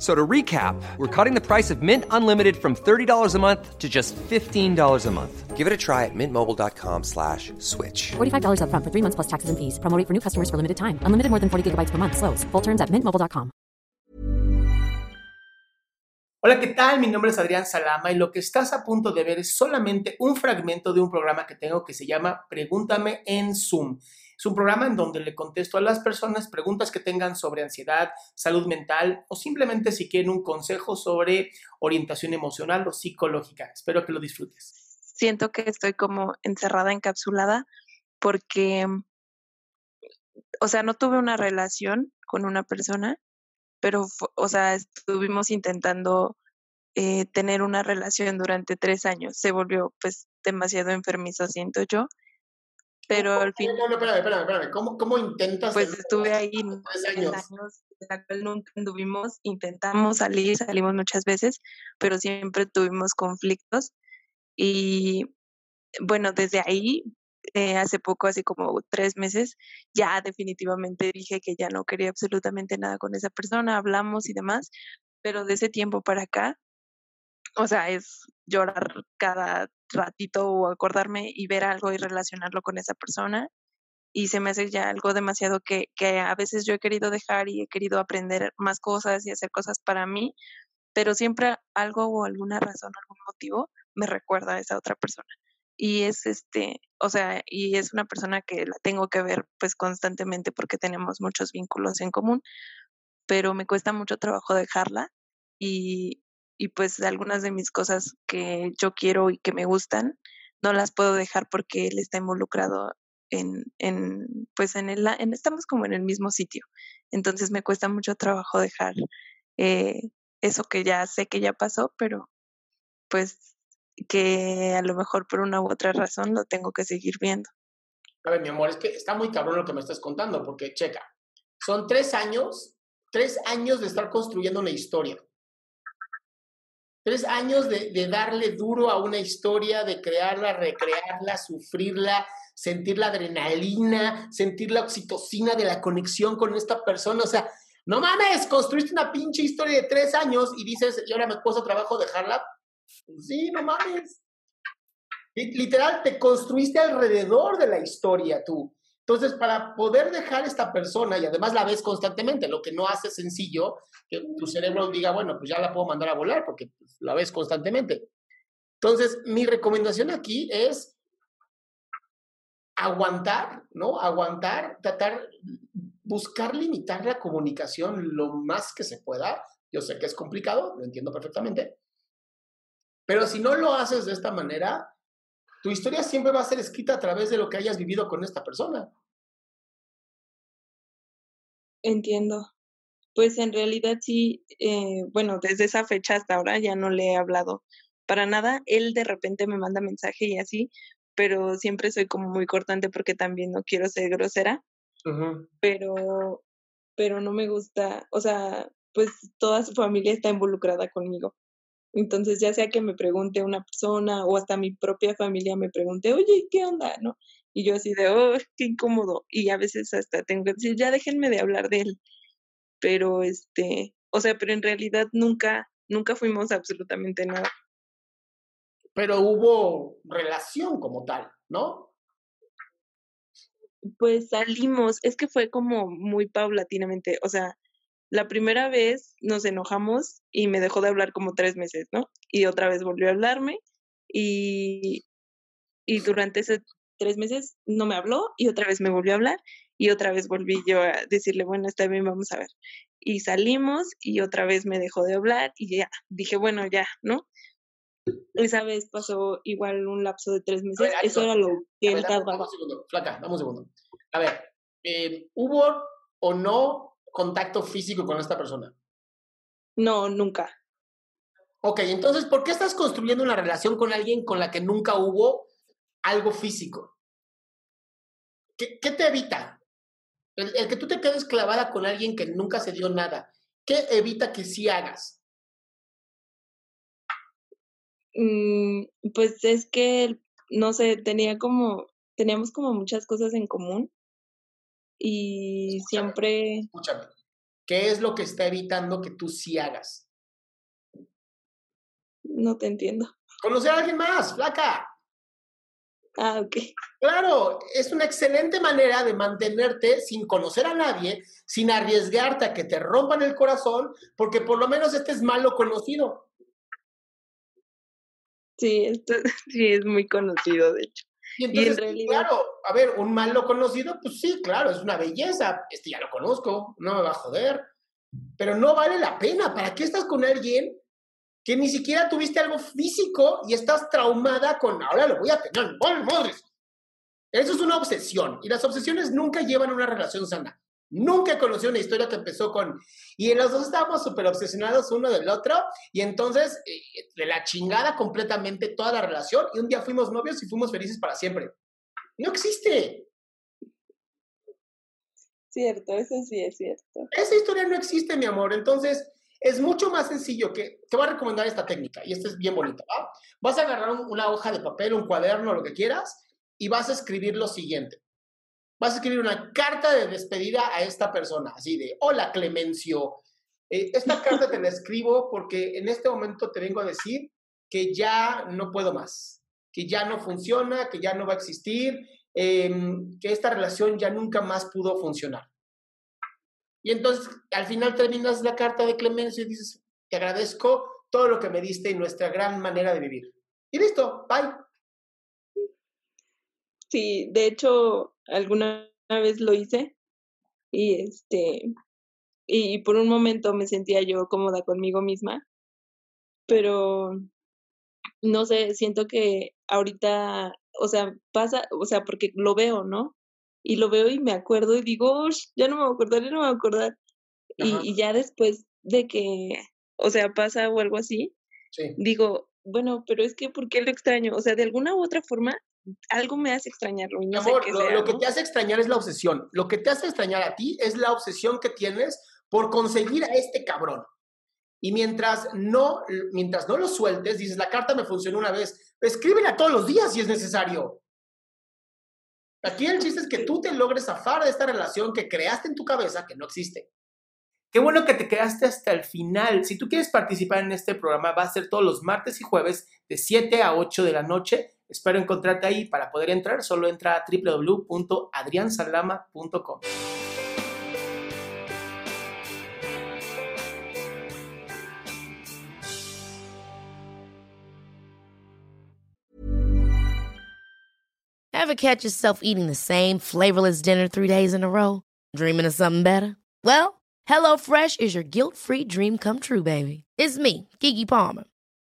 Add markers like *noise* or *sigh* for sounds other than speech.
F- So to recap, we're cutting the price of Mint Unlimited from $30 a month to just $15 a month. Give it a try at mintmobile.com slash switch. $45 upfront for three months plus taxes and fees. Promo rate for new customers for limited time. Unlimited more than 40 gigabytes per month. Slows. Full terms at mintmobile.com. Hola, ¿qué tal? Mi nombre es Adrián Salama y lo que estás a punto de ver es solamente un fragmento de un programa que tengo que se llama Pregúntame en Zoom. Es un programa en donde le contesto a las personas preguntas que tengan sobre ansiedad, salud mental o simplemente si quieren un consejo sobre orientación emocional o psicológica. Espero que lo disfrutes. siento que estoy como encerrada, encapsulada, porque, o sea, no tuve una relación con una persona, pero, o sea, estuvimos intentando eh, tener una relación durante tres años. Se volvió, pues, demasiado enfermizo, siento yo, pero al fin, No, no, espérame, espérame, espérame. ¿Cómo, cómo intentas? pues, estuve ahí Tres tres años. años, de la cual nunca anduvimos, intentamos salir, salimos muchas veces, pero siempre tuvimos conflictos y bueno, desde ahí, eh, hace poco, así como tres meses, ya definitivamente dije que ya no quería absolutamente nada con esa persona, hablamos y demás, pero de ese tiempo para acá, o sea, es llorar cada ratito o acordarme y ver algo y relacionarlo con esa persona. Y se me hace ya algo demasiado que, que a veces yo he querido dejar y he querido aprender más cosas y hacer cosas para mí, pero siempre algo o alguna razón, algún motivo me recuerda a esa otra persona. Y es este, o sea, y es una persona que la tengo que ver pues constantemente porque tenemos muchos vínculos en común, pero me cuesta mucho trabajo dejarla y, y pues algunas de mis cosas que yo quiero y que me gustan no las puedo dejar porque él está involucrado en, en pues en el, en, estamos como en el mismo sitio. Entonces me cuesta mucho trabajo dejar eh, eso que ya sé que ya pasó, pero pues que a lo mejor por una u otra razón lo tengo que seguir viendo. A ver, mi amor, es que está muy cabrón lo que me estás contando, porque checa, son tres años, tres años de estar construyendo una historia. Tres años de, darle duro a una historia, de crearla, recrearla, sufrirla, sentir la adrenalina, sentir la oxitocina de la conexión con esta persona. O sea, no mames, construiste una pinche historia de tres años y dices, y ahora me cuesta trabajo dejarla. Pues sí, no mames. Li- Literal, te construiste alrededor de la historia tú. Entonces, para poder dejar esta persona, y además la ves constantemente, lo que no hace sencillo que tu cerebro diga, bueno, pues ya la puedo mandar a volar porque pues, la ves constantemente. Entonces, mi recomendación aquí es aguantar, ¿no? Aguantar, tratar, buscar limitar la comunicación lo más que se pueda. Yo sé que es complicado, lo entiendo perfectamente, pero si no lo haces de esta manera, tu historia siempre va a ser escrita a través de lo que hayas vivido con esta persona. Entiendo. Pues en realidad sí, eh, bueno, desde esa fecha hasta ahora ya no le he hablado para nada. Él de repente me manda mensaje y así, pero siempre soy como muy cortante porque también no quiero ser grosera, pero, pero no me gusta, o sea, pues toda su familia está involucrada conmigo. Entonces, ya sea que me pregunte una persona o hasta mi propia familia me pregunte, oye, ¿qué onda? ¿No? Y yo así de, oh, qué incómodo. Y a veces hasta tengo que decir, ya déjenme de hablar de él. Pero, este, o sea, pero en realidad nunca, nunca fuimos absolutamente nada. Pero hubo relación como tal, ¿no? Pues salimos, es que fue como muy paulatinamente, o sea, La primera vez nos enojamos y me dejó de hablar como tres meses, ¿no? Y otra vez volvió a hablarme y, y durante esos tres meses no me habló y otra vez me volvió a hablar y otra vez volví yo a decirle, bueno, está bien, vamos a ver. Y salimos y otra vez me dejó de hablar y ya, dije, bueno, ya, ¿no? Esa vez pasó igual un lapso de tres meses, eso era lo que él tardaba. Flaca, dame un segundo. A ver, eh, ¿hubo o no contacto físico con esta persona? No, nunca. Ok, entonces, ¿por qué estás construyendo una relación con alguien con la que nunca hubo algo físico? ¿Qué, qué te evita? El, el, que tú te quedes clavada con alguien que nunca se dio nada, ¿qué evita que sí hagas? Mm, pues es que, no sé, tenía como, teníamos como muchas cosas en común y escúchame, siempre, Escúchame, ¿qué es lo que está evitando que tú sí hagas? no te entiendo. Conocer a alguien más, flaca. Ah, ok. Claro, es una excelente manera de mantenerte sin conocer a nadie, sin arriesgarte a que te rompan el corazón, porque por lo menos este es malo conocido. Sí, esto *laughs* sí es muy conocido, de hecho. Y Y en entonces, realidad, claro, a ver, un malo conocido, pues sí, claro, es una belleza. Este ya lo conozco, no me va a joder. Pero no vale la pena. ¿Para qué estás con alguien que ni siquiera tuviste algo físico y estás traumada con ahora lo voy a tener? ¡Vale, madres! Eso es una obsesión. Y las obsesiones nunca llevan a una relación sana. Nunca conocí una historia que empezó con. Y los dos estábamos súper obsesionados uno del otro. Y entonces, eh, de la chingada completamente toda la relación. Y un día fuimos novios y fuimos felices para siempre. No existe. cierto, eso sí es cierto. Esa historia no existe, mi amor. Entonces, es mucho más sencillo que. Te voy a recomendar esta técnica. Y esta es bien bonita. ¿va? Vas a agarrar un- una hoja de papel, un cuaderno, lo que quieras. Y vas a escribir lo siguiente. Vas a escribir una carta de despedida a esta persona. Así de: Hola, Clemencio. eh, esta *laughs* carta te la escribo porque en este momento te vengo a decir que ya no puedo más. Que ya no funciona, que ya no va a existir. em, que esta relación ya nunca más pudo funcionar. Y entonces al final terminas la carta de Clemencio y dices, te agradezco todo lo que me diste y nuestra gran manera de vivir. Y listo, bye. Sí, de hecho, alguna vez lo hice y este, y por un momento me sentía yo cómoda conmigo misma, pero no sé, siento que ahorita, o sea, pasa, o sea, porque lo veo, ¿no? Y lo veo y me acuerdo y digo, "Ush, ya no me voy a acordar, ya no me voy a acordar. Y, ya después de que, o sea, pasa o algo así, Sí. digo, bueno, pero es que, ¿por qué lo extraño? O sea, de alguna u otra forma, algo me hace extrañarlo no sé amor, qué lo, sea, lo que te hace extrañar es la obsesión. Lo que te hace extrañar a ti es la obsesión que tienes por conseguir a este cabrón. Y mientras no, mientras no lo sueltes, dices, la carta me funcionó una vez, escríbela todos los días si es necesario. Aquí el chiste es que tú te logres zafar de esta relación que creaste en tu cabeza que no existe. Qué bueno que te quedaste hasta el final. Si tú quieres participar en este programa, va a ser todos los martes y jueves de 7 a 8 de la noche. Espero encontrarte ahí. Para poder entrar, solo entra a www.adriansalama.com. Ever catch yourself eating the same flavorless dinner three days in a row? Dreaming of something better? Well, HelloFresh is your guilt free dream come true, baby. It's me, Gigi Palmer.